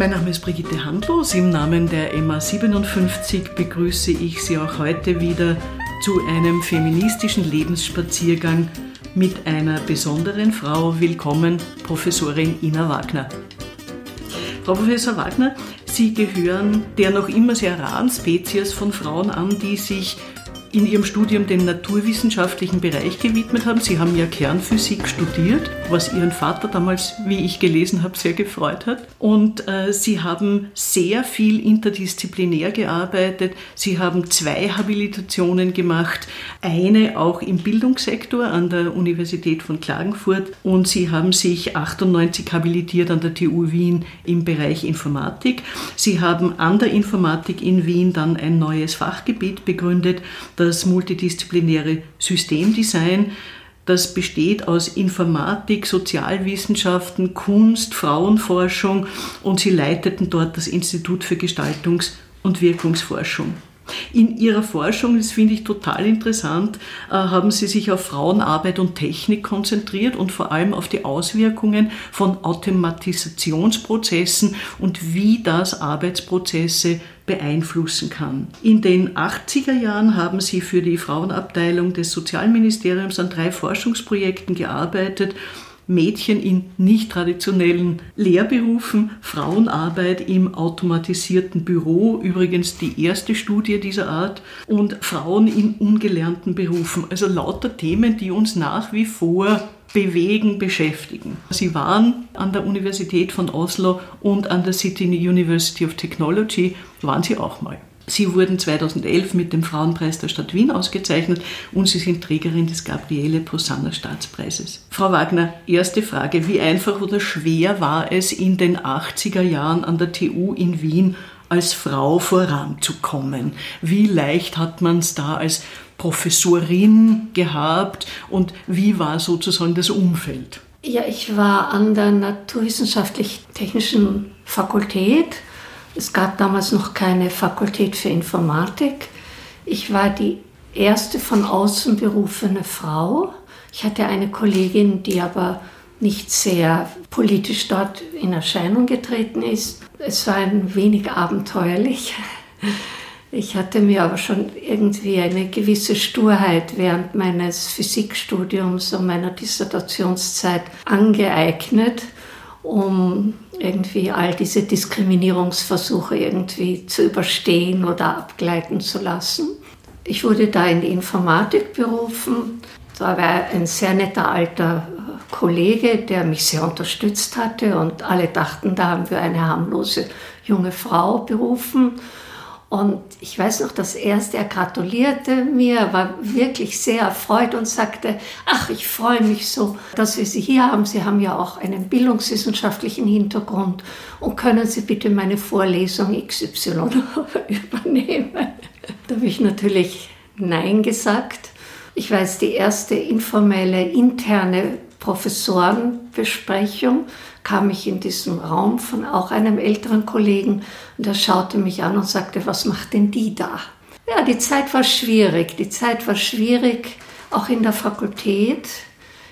Mein Name ist Brigitte Handlos. Im Namen der MA 57 begrüße ich Sie auch heute wieder zu einem feministischen Lebensspaziergang mit einer besonderen Frau. Willkommen, Professorin Ina Wagner. Frau Professor Wagner, Sie gehören der noch immer sehr raren Spezies von Frauen an, die sich in Ihrem Studium dem naturwissenschaftlichen Bereich gewidmet haben. Sie haben ja Kernphysik studiert, was Ihren Vater damals, wie ich gelesen habe, sehr gefreut hat. Und äh, Sie haben sehr viel interdisziplinär gearbeitet. Sie haben zwei Habilitationen gemacht, eine auch im Bildungssektor an der Universität von Klagenfurt und Sie haben sich 98 habilitiert an der TU Wien im Bereich Informatik. Sie haben an der Informatik in Wien dann ein neues Fachgebiet begründet, das multidisziplinäre Systemdesign. Das besteht aus Informatik, Sozialwissenschaften, Kunst, Frauenforschung und sie leiteten dort das Institut für Gestaltungs- und Wirkungsforschung. In Ihrer Forschung, das finde ich total interessant, äh, haben Sie sich auf Frauenarbeit und Technik konzentriert und vor allem auf die Auswirkungen von Automatisationsprozessen und wie das Arbeitsprozesse beeinflussen kann. In den 80er Jahren haben Sie für die Frauenabteilung des Sozialministeriums an drei Forschungsprojekten gearbeitet Mädchen in nicht traditionellen Lehrberufen, Frauenarbeit im automatisierten Büro, übrigens die erste Studie dieser Art, und Frauen in ungelernten Berufen. Also lauter Themen, die uns nach wie vor bewegen, beschäftigen. Sie waren an der Universität von Oslo und an der City University of Technology, waren Sie auch mal. Sie wurden 2011 mit dem Frauenpreis der Stadt Wien ausgezeichnet und Sie sind Trägerin des Gabriele Posanna Staatspreises. Frau Wagner, erste Frage. Wie einfach oder schwer war es in den 80er Jahren an der TU in Wien als Frau voranzukommen? Wie leicht hat man es da als Professorin gehabt und wie war sozusagen das Umfeld? Ja, ich war an der Naturwissenschaftlich-Technischen Fakultät es gab damals noch keine Fakultät für Informatik. Ich war die erste von außen berufene Frau. Ich hatte eine Kollegin, die aber nicht sehr politisch dort in Erscheinung getreten ist. Es war ein wenig abenteuerlich. Ich hatte mir aber schon irgendwie eine gewisse Sturheit während meines Physikstudiums und meiner Dissertationszeit angeeignet, um irgendwie all diese Diskriminierungsversuche irgendwie zu überstehen oder abgleiten zu lassen. Ich wurde da in die Informatik berufen. Da war ein sehr netter alter Kollege, der mich sehr unterstützt hatte und alle dachten, da haben wir eine harmlose junge Frau berufen. Und ich weiß noch, das erste, er gratulierte mir, war wirklich sehr erfreut und sagte, ach, ich freue mich so, dass wir Sie hier haben. Sie haben ja auch einen bildungswissenschaftlichen Hintergrund und können Sie bitte meine Vorlesung XY übernehmen. Da habe ich natürlich Nein gesagt. Ich weiß, die erste informelle interne Professorenbesprechung kam ich in diesem Raum von auch einem älteren Kollegen und er schaute mich an und sagte, was macht denn die da? Ja, die Zeit war schwierig. Die Zeit war schwierig, auch in der Fakultät.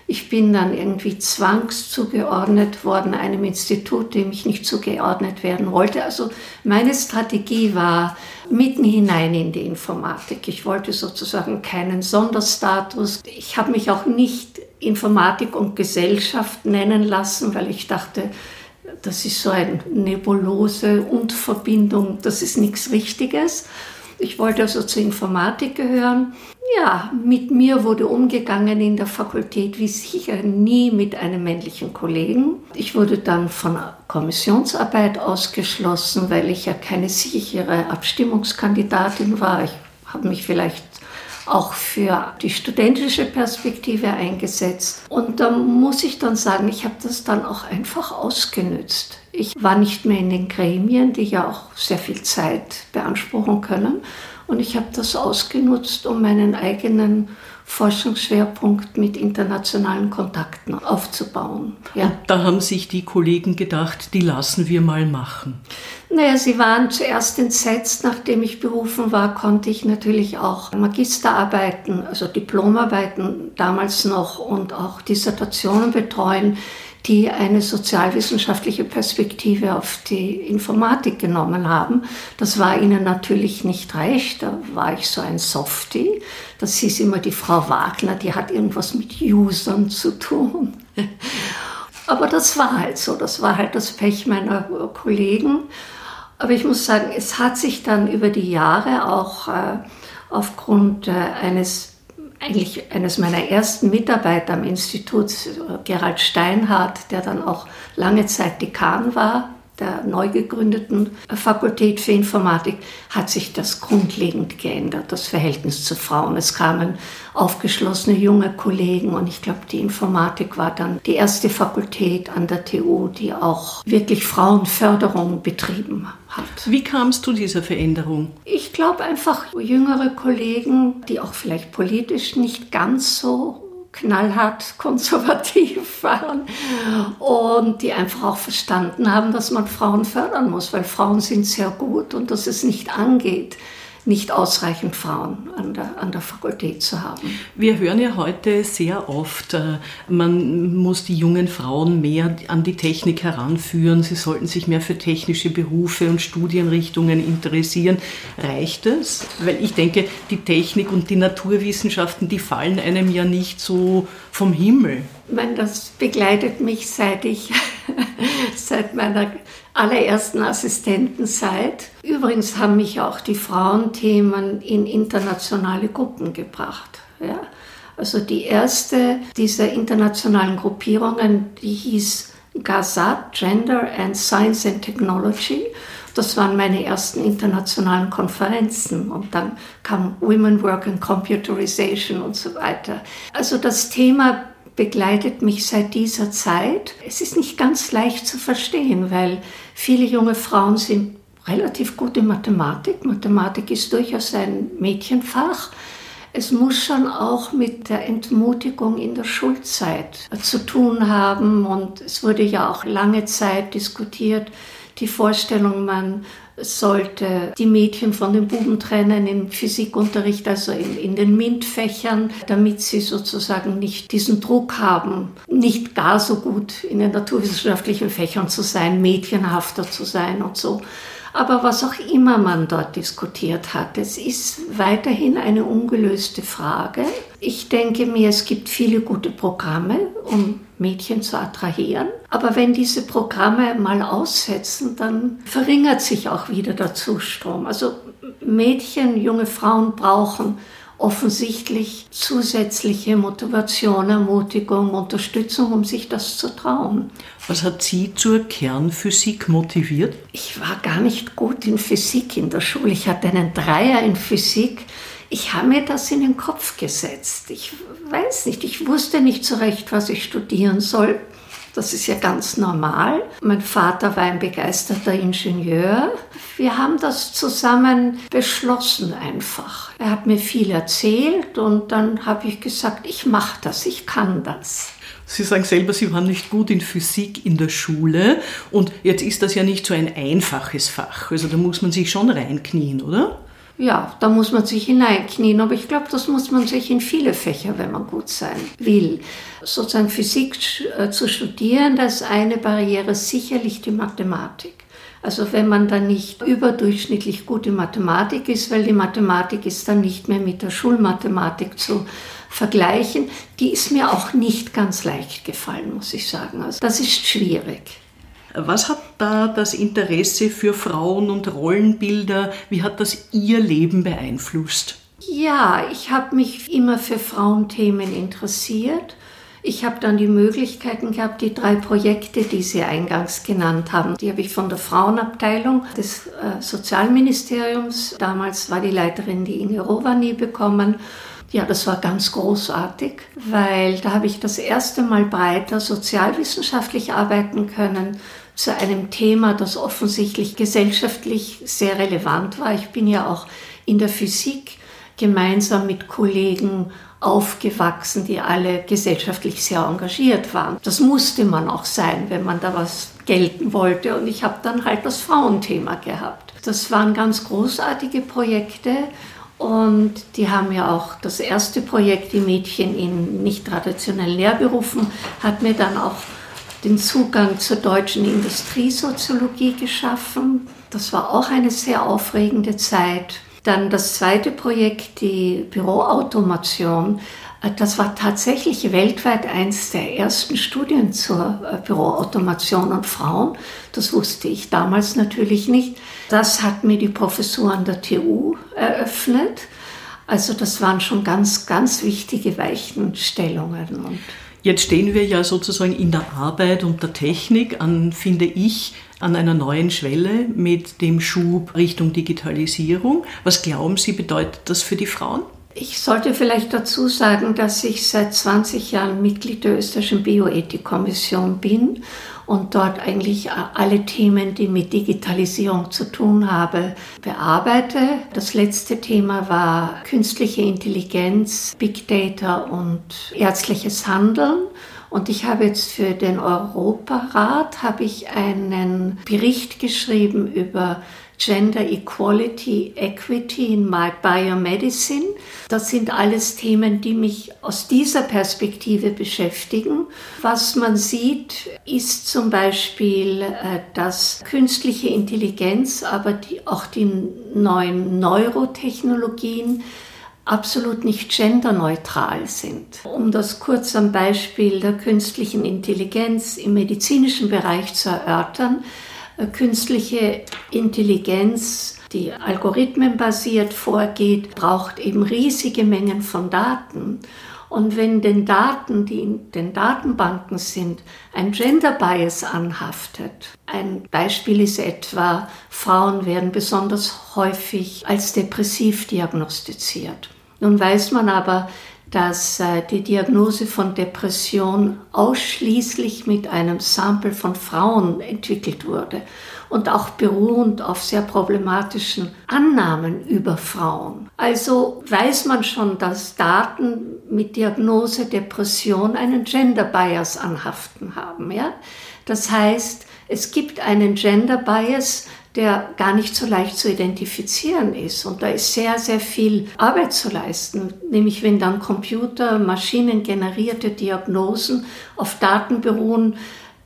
Ich bin dann irgendwie zwangszugeordnet worden einem Institut, dem ich nicht zugeordnet werden wollte. Also meine Strategie war mitten hinein in die Informatik. Ich wollte sozusagen keinen Sonderstatus. Ich habe mich auch nicht Informatik und Gesellschaft nennen lassen, weil ich dachte, das ist so eine Nebulose und Verbindung, das ist nichts Richtiges. Ich wollte also zur Informatik gehören. Ja, mit mir wurde umgegangen in der Fakultät wie sicher nie mit einem männlichen Kollegen. Ich wurde dann von Kommissionsarbeit ausgeschlossen, weil ich ja keine sichere Abstimmungskandidatin war. Ich habe mich vielleicht auch für die studentische Perspektive eingesetzt. Und da muss ich dann sagen, ich habe das dann auch einfach ausgenützt. Ich war nicht mehr in den Gremien, die ja auch sehr viel Zeit beanspruchen können. Und ich habe das ausgenutzt, um meinen eigenen Forschungsschwerpunkt mit internationalen Kontakten aufzubauen. Ja. da haben sich die Kollegen gedacht, die lassen wir mal machen. Naja, sie waren zuerst entsetzt. Nachdem ich berufen war, konnte ich natürlich auch Magisterarbeiten, also Diplomarbeiten damals noch und auch Dissertationen betreuen, die eine sozialwissenschaftliche Perspektive auf die Informatik genommen haben. Das war ihnen natürlich nicht recht. Da war ich so ein Softie. Das hieß immer die Frau Wagner, die hat irgendwas mit Usern zu tun. Aber das war halt so. Das war halt das Pech meiner Kollegen. Aber ich muss sagen, es hat sich dann über die Jahre auch äh, aufgrund äh, eines eigentlich eines meiner ersten Mitarbeiter am Institut, Gerald Steinhardt, der dann auch lange Zeit Dekan war, der neu gegründeten Fakultät für Informatik hat sich das grundlegend geändert, das Verhältnis zu Frauen. Es kamen aufgeschlossene junge Kollegen und ich glaube, die Informatik war dann die erste Fakultät an der TU, die auch wirklich Frauenförderung betrieben hat. Wie kam es zu dieser Veränderung? Ich glaube einfach jüngere Kollegen, die auch vielleicht politisch nicht ganz so knallhart konservativ waren und die einfach auch verstanden haben, dass man Frauen fördern muss, weil Frauen sind sehr gut und dass es nicht angeht, nicht ausreichend Frauen an der, an der Fakultät zu haben. Wir hören ja heute sehr oft, äh, man muss die jungen Frauen mehr an die Technik heranführen, sie sollten sich mehr für technische Berufe und Studienrichtungen interessieren. Reicht es? Weil ich denke, die Technik und die Naturwissenschaften, die fallen einem ja nicht so vom Himmel. Ich meine, das begleitet mich seit ich, seit meiner allerersten Assistentenzeit. Übrigens haben mich auch die Frauenthemen in internationale Gruppen gebracht. Ja. Also die erste dieser internationalen Gruppierungen, die hieß GAZAT, Gender and Science and Technology. Das waren meine ersten internationalen Konferenzen und dann kam Women Work and Computerization und so weiter. Also das Thema begleitet mich seit dieser Zeit. Es ist nicht ganz leicht zu verstehen, weil viele junge Frauen sind relativ gut in Mathematik. Mathematik ist durchaus ein Mädchenfach. Es muss schon auch mit der Entmutigung in der Schulzeit zu tun haben. Und es wurde ja auch lange Zeit diskutiert, die Vorstellung, man sollte die Mädchen von den Buben trennen im Physikunterricht, also in, in den MINT-Fächern, damit sie sozusagen nicht diesen Druck haben, nicht gar so gut in den naturwissenschaftlichen Fächern zu sein, mädchenhafter zu sein und so. Aber was auch immer man dort diskutiert hat, es ist weiterhin eine ungelöste Frage. Ich denke mir, es gibt viele gute Programme, um Mädchen zu attrahieren. Aber wenn diese Programme mal aussetzen, dann verringert sich auch wieder der Zustrom. Also Mädchen, junge Frauen brauchen offensichtlich zusätzliche Motivation, Ermutigung, Unterstützung, um sich das zu trauen. Was hat Sie zur Kernphysik motiviert? Ich war gar nicht gut in Physik in der Schule. Ich hatte einen Dreier in Physik. Ich habe mir das in den Kopf gesetzt. Ich weiß nicht, ich wusste nicht so recht, was ich studieren soll. Das ist ja ganz normal. Mein Vater war ein begeisterter Ingenieur. Wir haben das zusammen beschlossen einfach. Er hat mir viel erzählt und dann habe ich gesagt, ich mache das, ich kann das. Sie sagen selber, Sie waren nicht gut in Physik in der Schule und jetzt ist das ja nicht so ein einfaches Fach. Also da muss man sich schon reinknien, oder? Ja, da muss man sich hineinknien, aber ich glaube, das muss man sich in viele Fächer, wenn man gut sein will. Sozusagen Physik äh, zu studieren, das ist eine Barriere sicherlich die Mathematik. Also wenn man dann nicht überdurchschnittlich gut in Mathematik ist, weil die Mathematik ist dann nicht mehr mit der Schulmathematik zu vergleichen, die ist mir auch nicht ganz leicht gefallen, muss ich sagen. Also das ist schwierig. Was hat da das Interesse für Frauen und Rollenbilder, wie hat das Ihr Leben beeinflusst? Ja, ich habe mich immer für Frauenthemen interessiert. Ich habe dann die Möglichkeiten gehabt, die drei Projekte, die Sie eingangs genannt haben, die habe ich von der Frauenabteilung des äh, Sozialministeriums, damals war die Leiterin die Inge Rovani, bekommen. Ja, das war ganz großartig, weil da habe ich das erste Mal breiter sozialwissenschaftlich arbeiten können zu einem Thema, das offensichtlich gesellschaftlich sehr relevant war. Ich bin ja auch in der Physik gemeinsam mit Kollegen aufgewachsen, die alle gesellschaftlich sehr engagiert waren. Das musste man auch sein, wenn man da was gelten wollte. Und ich habe dann halt das Frauenthema gehabt. Das waren ganz großartige Projekte und die haben ja auch das erste Projekt, die Mädchen in nicht traditionellen Lehrberufen, hat mir dann auch den Zugang zur deutschen Industriesoziologie geschaffen. Das war auch eine sehr aufregende Zeit. Dann das zweite Projekt, die Büroautomation. Äh, das war tatsächlich weltweit eins der ersten Studien zur äh, Büroautomation und Frauen. Das wusste ich damals natürlich nicht. Das hat mir die Professur an der TU eröffnet. Also das waren schon ganz, ganz wichtige Weichenstellungen. Und Jetzt stehen wir ja sozusagen in der Arbeit und der Technik an, finde ich, an einer neuen Schwelle mit dem Schub Richtung Digitalisierung. Was glauben Sie, bedeutet das für die Frauen? Ich sollte vielleicht dazu sagen, dass ich seit 20 Jahren Mitglied der österreichischen Bioethikkommission bin und dort eigentlich alle Themen, die mit Digitalisierung zu tun haben, bearbeite. Das letzte Thema war künstliche Intelligenz, Big Data und ärztliches Handeln. Und ich habe jetzt für den Europarat habe ich einen Bericht geschrieben über Gender Equality, Equity in My Biomedicine. Das sind alles Themen, die mich aus dieser Perspektive beschäftigen. Was man sieht, ist zum Beispiel, äh, dass künstliche Intelligenz, aber die, auch die neuen Neurotechnologien absolut nicht genderneutral sind. Um das kurz am Beispiel der künstlichen Intelligenz im medizinischen Bereich zu erörtern, äh, künstliche Intelligenz, die algorithmenbasiert vorgeht, braucht eben riesige Mengen von Daten. Und wenn den Daten, die in den Datenbanken sind, ein Gender Bias anhaftet, ein Beispiel ist etwa, Frauen werden besonders häufig als depressiv diagnostiziert. Nun weiß man aber, dass äh, die Diagnose von Depression ausschließlich mit einem Sample von Frauen entwickelt wurde und auch beruhend auf sehr problematischen Annahmen über Frauen. Also weiß man schon, dass Daten mit Diagnose Depression einen Gender Bias anhaften haben. Ja? Das heißt, es gibt einen Gender Bias, der gar nicht so leicht zu identifizieren ist. Und da ist sehr, sehr viel Arbeit zu leisten. Nämlich wenn dann Computer, Maschinen generierte Diagnosen auf Daten beruhen,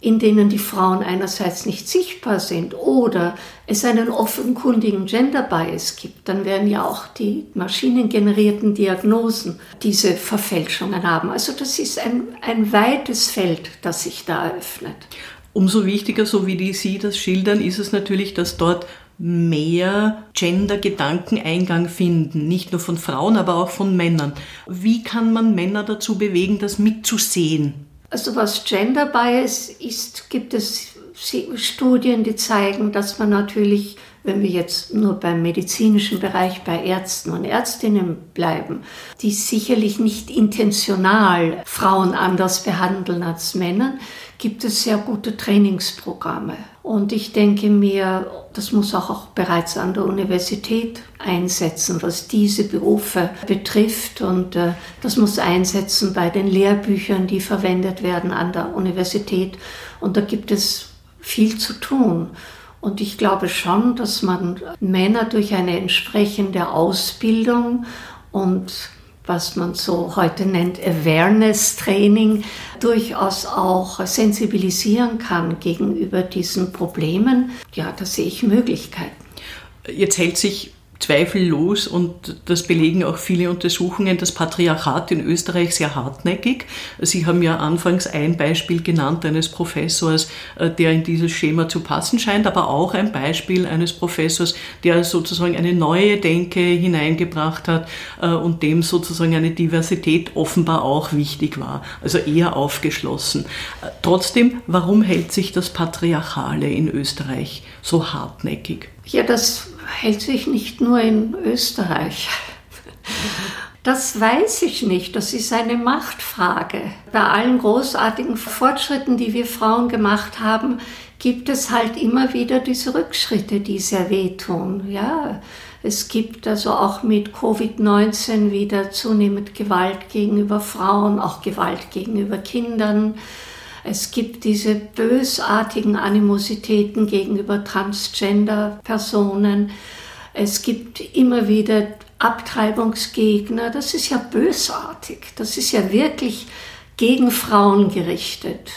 in denen die Frauen einerseits nicht sichtbar sind oder es einen offenkundigen Gender Bias gibt, dann werden ja auch die maschinengenerierten Diagnosen diese Verfälschungen haben. Also das ist ein, ein weites Feld, das sich da eröffnet. Umso wichtiger, so wie die Sie das schildern, ist es natürlich, dass dort mehr Gender-Gedanken Eingang finden, nicht nur von Frauen, aber auch von Männern. Wie kann man Männer dazu bewegen, das mitzusehen? Also was Gender Bias ist, gibt es Studien, die zeigen, dass man natürlich, wenn wir jetzt nur beim medizinischen Bereich bei Ärzten und Ärztinnen bleiben, die sicherlich nicht intentional Frauen anders behandeln als Männer, gibt es sehr gute Trainingsprogramme. Und ich denke mir, das muss auch, auch bereits an der Universität einsetzen, was diese Berufe betrifft. Und äh, das muss einsetzen bei den Lehrbüchern, die verwendet werden an der Universität. Und da gibt es viel zu tun. Und ich glaube schon, dass man Männer durch eine entsprechende Ausbildung und was man so heute nennt Awareness-Training, durchaus auch sensibilisieren kann gegenüber diesen Problemen. Ja, da sehe ich Möglichkeiten. Jetzt hält sich zweifellos, und das belegen auch viele Untersuchungen, das Patriarchat in Österreich sehr hartnäckig. Sie haben ja anfangs ein Beispiel genannt eines Professors, äh, der in dieses Schema zu passen scheint, aber auch ein Beispiel eines Professors, der sozusagen eine neue Denke hineingebracht hat äh, und dem sozusagen eine Diversität offenbar auch wichtig war, also eher aufgeschlossen. Äh, trotzdem, warum hält sich das Patriarchale in Österreich so hartnäckig? Ja, das hält sich nicht nur in Österreich. Das weiß ich nicht. Das ist eine Machtfrage. Bei allen großartigen Fortschritten, die wir Frauen gemacht haben, gibt es halt immer wieder diese Rückschritte, die sehr wehtun. Ja, es gibt also auch mit Covid-19 wieder zunehmend Gewalt gegenüber Frauen, auch Gewalt gegenüber Kindern. Es gibt diese bösartigen Animositäten gegenüber Transgender-Personen. Es gibt immer wieder Abtreibungsgegner. Das ist ja bösartig. Das ist ja wirklich gegen Frauen gerichtet.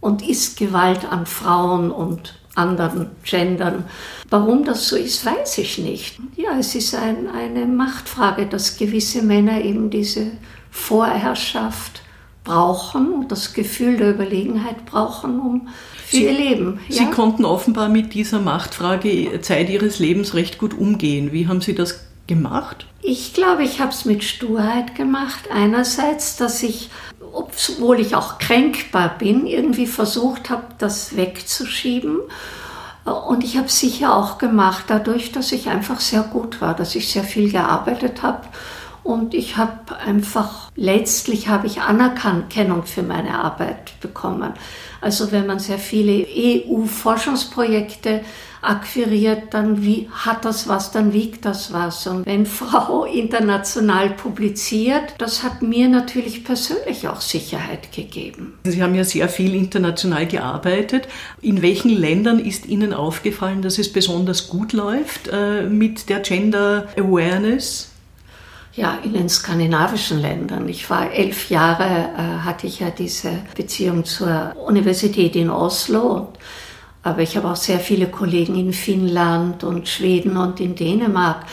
und ist Gewalt an Frauen und anderen Gendern. Warum das so ist, weiß ich nicht. Ja, es ist ein, eine Machtfrage, dass gewisse Männer eben diese Vorherrschaft brauchen und das Gefühl der Überlegenheit brauchen, um für Sie, ihr Leben. Ja? Sie konnten offenbar mit dieser Machtfrage Zeit Ihres Lebens recht gut umgehen. Wie haben Sie das gemacht? Ich glaube, ich habe es mit Sturheit gemacht. Einerseits, dass ich, obwohl ich auch kränkbar bin, irgendwie versucht habe, das wegzuschieben. Und ich habe es sicher auch gemacht, dadurch, dass ich einfach sehr gut war, dass ich sehr viel gearbeitet habe und ich habe einfach, letztlich habe ich Anerkennung für meine Arbeit bekommen. Also wenn man sehr viele EU-Forschungsprojekte akquiriert, dann wie, hat das was, dann wiegt das was. Und wenn Frau international publiziert, das hat mir natürlich persönlich auch Sicherheit gegeben. Sie haben ja sehr viel international gearbeitet. In welchen Ländern ist Ihnen aufgefallen, dass es besonders gut läuft äh, mit der Gender Awareness? Ja, in den skandinavischen Ländern. Ich war elf Jahre, äh, hatte ich ja diese Beziehung zur Universität in Oslo. aber ich habe auch sehr viele Kollegen in Finnland und Schweden und in Dänemark.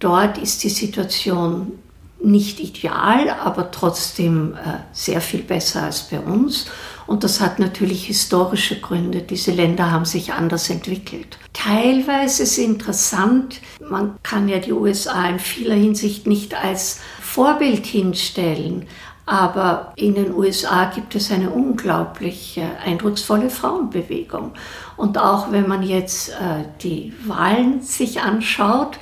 Dort ist die Situation nicht ideal, aber trotzdem äh, sehr viel besser als bei uns. Und das hat natürlich historische Gründe. Diese Länder haben sich anders entwickelt. Teilweise ist es interessant, man kann ja die USA in vieler Hinsicht nicht als Vorbild hinstellen, aber in den USA gibt es eine unglaublich eindrucksvolle Frauenbewegung. Und auch wenn man jetzt äh, die Wahlen sich anschaut,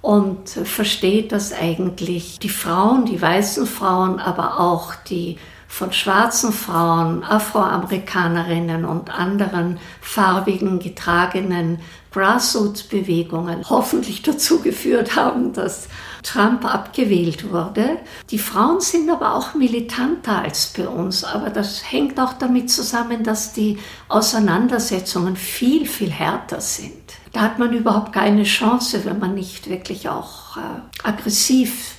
und versteht, dass eigentlich die Frauen, die weißen Frauen, aber auch die von schwarzen Frauen, Afroamerikanerinnen und anderen farbigen getragenen Grassroots-Bewegungen hoffentlich dazu geführt haben, dass Trump abgewählt wurde. Die Frauen sind aber auch militanter als bei uns, aber das hängt auch damit zusammen, dass die Auseinandersetzungen viel, viel härter sind. Da hat man überhaupt keine Chance, wenn man nicht wirklich auch äh, aggressiv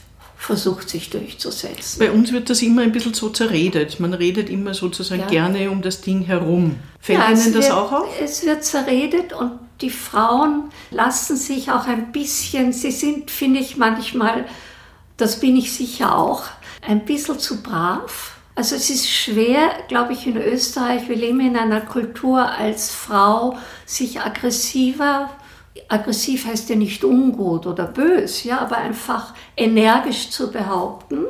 versucht, sich durchzusetzen. Bei uns wird das immer ein bisschen so zerredet. Man redet immer sozusagen ja. gerne um das Ding herum. Fällt ja, Ihnen das wird, auch auf? Es wird zerredet und die Frauen lassen sich auch ein bisschen, sie sind, finde ich manchmal, das bin ich sicher auch, ein bisschen zu brav. Also es ist schwer, glaube ich, in Österreich, wir leben in einer Kultur als Frau, sich aggressiver aggressiv heißt ja nicht ungut oder bös, ja, aber einfach energisch zu behaupten.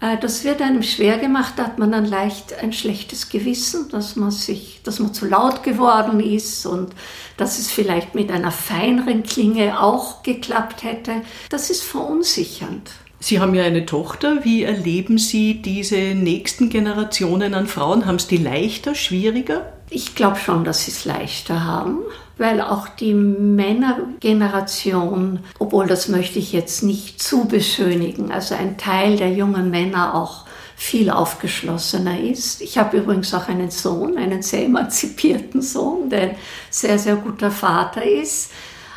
Äh, das wird einem schwer gemacht, da hat man dann leicht ein schlechtes Gewissen, dass man sich, dass man zu laut geworden ist und dass es vielleicht mit einer feineren Klinge auch geklappt hätte. Das ist verunsichernd. Sie haben ja eine Tochter. Wie erleben Sie diese nächsten Generationen an Frauen? Haben es die leichter, schwieriger? Ich glaube schon, dass sie es leichter haben, weil auch die Männergeneration, obwohl das möchte ich jetzt nicht zu beschönigen, also ein Teil der jungen Männer auch viel aufgeschlossener ist. Ich habe übrigens auch einen Sohn, einen sehr emanzipierten Sohn, der ein sehr, sehr guter Vater ist.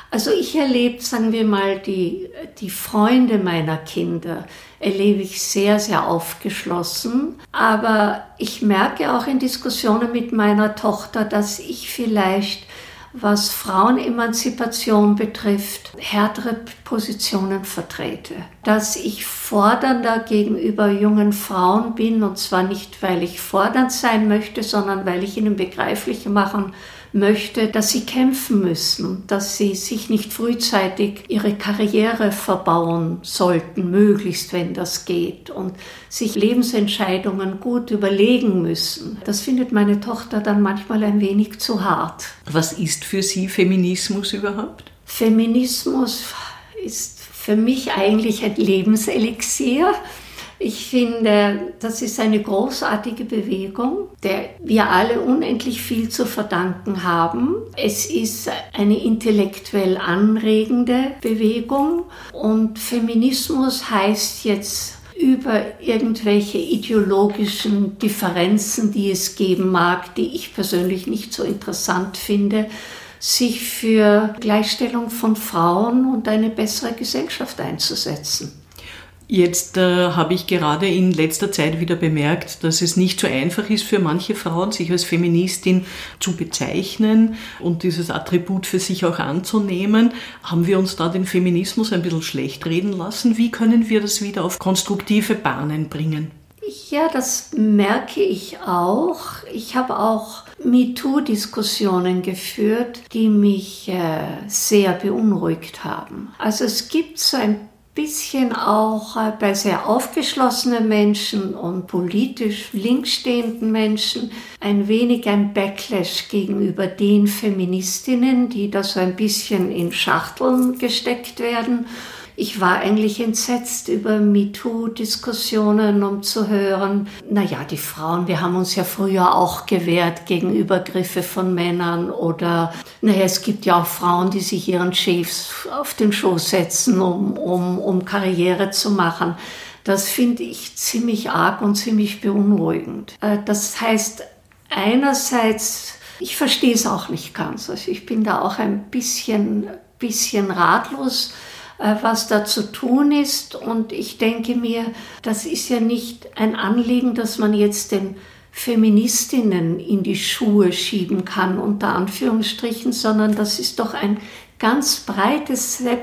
Also ich erlebe, sagen wir mal, die, die Freunde meiner Kinder erlebe ich sehr, sehr aufgeschlossen. Aber ich merke auch in Diskussionen mit meiner Tochter, dass ich vielleicht, was Frauenemanzipation betrifft, härtere Positionen vertrete. Dass ich fordernder gegenüber jungen Frauen bin, und zwar nicht, weil ich fordernd sein möchte, sondern weil ich ihnen begreiflich machen möchte, dass sie kämpfen müssen, dass sie sich nicht frühzeitig ihre Karriere verbauen sollten, möglichst wenn das geht, und sich Lebensentscheidungen gut überlegen müssen. Das findet meine Tochter dann manchmal ein wenig zu hart. Was ist für Sie Feminismus überhaupt? Feminismus ist für mich eigentlich ein Lebenselixier. Ich finde, das ist eine großartige Bewegung, der wir alle unendlich viel zu verdanken haben. Es ist eine intellektuell anregende Bewegung und Feminismus heißt jetzt über irgendwelche ideologischen Differenzen, die es geben mag, die ich persönlich nicht so interessant finde, sich für Gleichstellung von Frauen und eine bessere Gesellschaft einzusetzen. Jetzt äh, habe ich gerade in letzter Zeit wieder bemerkt, dass es nicht so einfach ist für manche Frauen, sich als Feministin zu bezeichnen und dieses Attribut für sich auch anzunehmen. Haben wir uns da den Feminismus ein bisschen schlecht reden lassen? Wie können wir das wieder auf konstruktive Bahnen bringen? Ja, das merke ich auch. Ich habe auch MeToo-Diskussionen geführt, die mich äh, sehr beunruhigt haben. Also es gibt so ein bisschen auch äh, bei sehr aufgeschlossenen Menschen und politisch linksstehenden Menschen ein wenig ein Backlash gegenüber den Feministinnen, die da so ein bisschen in Schachteln gesteckt werden ich war eigentlich entsetzt über MeToo-Diskussionen, um zu hören, naja, die Frauen, wir haben uns ja früher auch gewehrt gegen Übergriffe von Männern oder, naja, es gibt ja auch Frauen, die sich ihren Chefs auf den Schoß setzen, um, um, um Karriere zu machen. Das finde ich ziemlich arg und ziemlich beunruhigend. Äh, das heißt, einerseits, ich verstehe es auch nicht ganz. Also ich bin da auch ein bisschen, bisschen ratlos was da zu tun ist. Und ich denke mir, das ist ja nicht ein Anliegen, dass man jetzt den Feministinnen in die Schuhe schieben kann, unter Anführungsstrichen, sondern das ist doch ein ganz breites äh,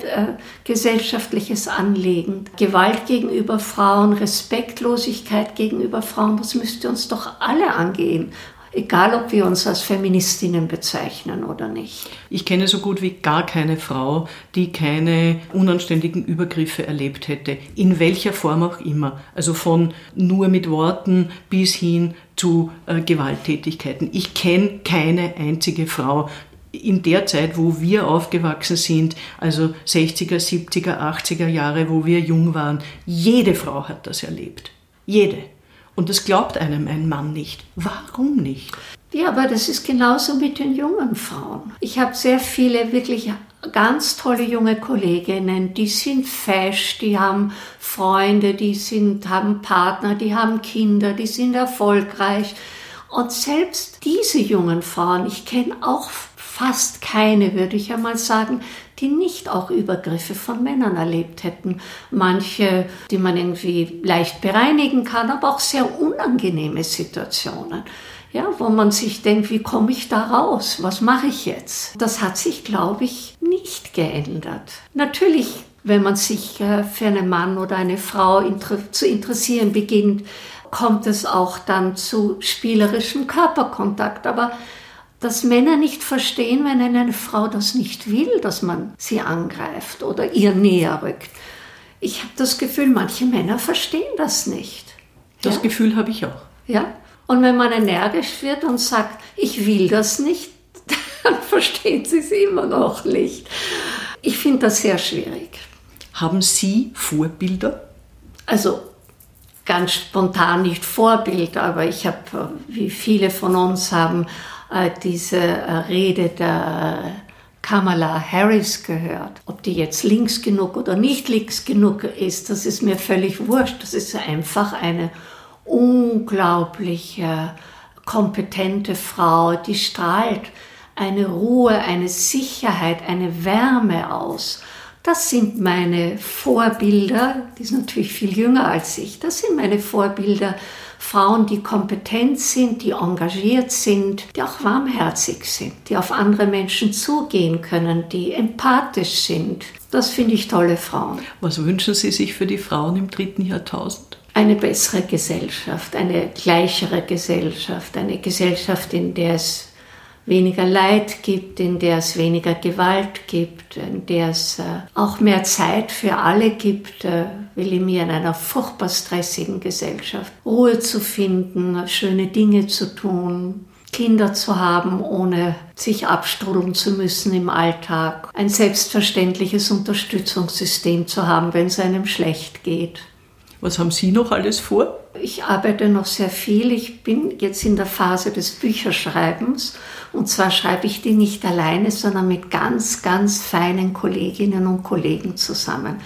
gesellschaftliches Anliegen. Gewalt gegenüber Frauen, Respektlosigkeit gegenüber Frauen, das müsste uns doch alle angehen egal ob wir uns als Feministinnen bezeichnen oder nicht. Ich kenne so gut wie gar keine Frau, die keine unanständigen Übergriffe erlebt hätte, in welcher Form auch immer. Also von nur mit Worten bis hin zu äh, Gewalttätigkeiten. Ich kenne keine einzige Frau, in der Zeit, wo wir aufgewachsen sind, also 60er, 70er, 80er Jahre, wo wir jung waren, jede Frau hat das erlebt. Jede. Und das glaubt einem ein Mann nicht. Warum nicht? Ja, aber das ist genauso mit den jungen Frauen. Ich habe sehr viele wirklich ganz tolle junge Kolleginnen, die sind fesch, die haben Freunde, die sind, haben Partner, die haben Kinder, die sind erfolgreich. Und selbst diese jungen Frauen, ich kenne auch fast keine, würde ich einmal sagen, die nicht auch Übergriffe von Männern erlebt hätten. Manche, die man irgendwie leicht bereinigen kann, aber auch sehr unangenehme Situationen. Ja, wo man sich denkt, wie komme ich da raus? Was mache ich jetzt? Das hat sich, glaube ich, nicht geändert. Natürlich, wenn man sich äh, für einen Mann oder eine Frau zu interessieren beginnt, kommt es auch dann zu spielerischem Körperkontakt. Aber dass Männer nicht verstehen, wenn eine Frau das nicht will, dass man sie angreift oder ihr näher rückt. Ich habe das Gefühl, manche Männer verstehen das nicht. Das ja? Gefühl habe ich auch. Ja. Und wenn man energisch wird und sagt, ich will das nicht, dann verstehen sie es immer noch nicht. Ich finde das sehr schwierig. Haben Sie Vorbilder? Also ganz spontan nicht Vorbild, aber ich habe, wie viele von uns haben, äh, diese äh, Rede der äh, Kamala Harris gehört. Ob die jetzt links genug oder nicht links genug ist, das ist mir völlig wurscht. Das ist einfach eine unglaublich kompetente Frau, die strahlt eine Ruhe, eine Sicherheit, eine Wärme aus. Das sind meine Vorbilder, die ist natürlich viel jünger als ich, das sind meine Vorbilder Frauen, die kompetent sind, die engagiert sind, die auch warmherzig sind, die auf andere Menschen zugehen können, die empathisch sind. Das finde ich tolle Frauen. Was wünschen Sie sich für die Frauen im dritten Jahrtausend? Eine bessere Gesellschaft, eine gleichere Gesellschaft, eine Gesellschaft, in der es weniger Leid gibt, in der es weniger Gewalt gibt, in der es äh, auch mehr Zeit für alle gibt, äh, will ich mir in einer furchtbar stressigen Gesellschaft Ruhe zu finden, schöne Dinge zu tun, Kinder zu haben, ohne sich abstrudeln zu müssen im Alltag, ein selbstverständliches Unterstützungssystem zu haben, wenn es einem schlecht geht. Was haben Sie noch alles vor? Ich arbeite noch sehr viel. Ich bin jetzt in der Phase des Bücherschreibens. Und zwar schreibe ich die nicht alleine, sondern mit ganz, ganz feinen Kolleginnen und Kollegen zusammen.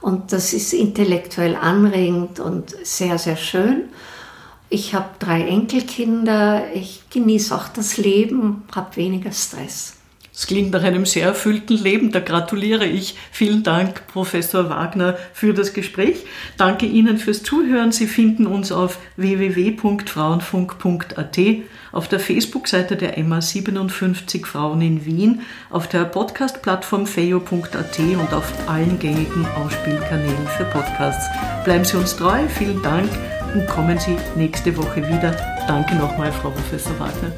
Und das ist intellektuell anregend und sehr, sehr schön. Ich habe drei Enkelkinder. Ich genieße auch das Leben, habe weniger Stress. Das klingt nach einem sehr erfüllten Leben. Da gratuliere ich. Vielen Dank, Professor Wagner, für das Gespräch. Danke Ihnen fürs Zuhören. Sie finden uns auf www.frauenfunk.at, auf der Facebook-Seite der MA 57 Frauen in Wien, auf der Podcast-Plattform feo.at und auf allen gängigen Ausspielkanälen für Podcasts. Bleiben Sie uns treu. Vielen Dank und kommen Sie nächste Woche wieder. Danke nochmal, Frau Professor Wagner.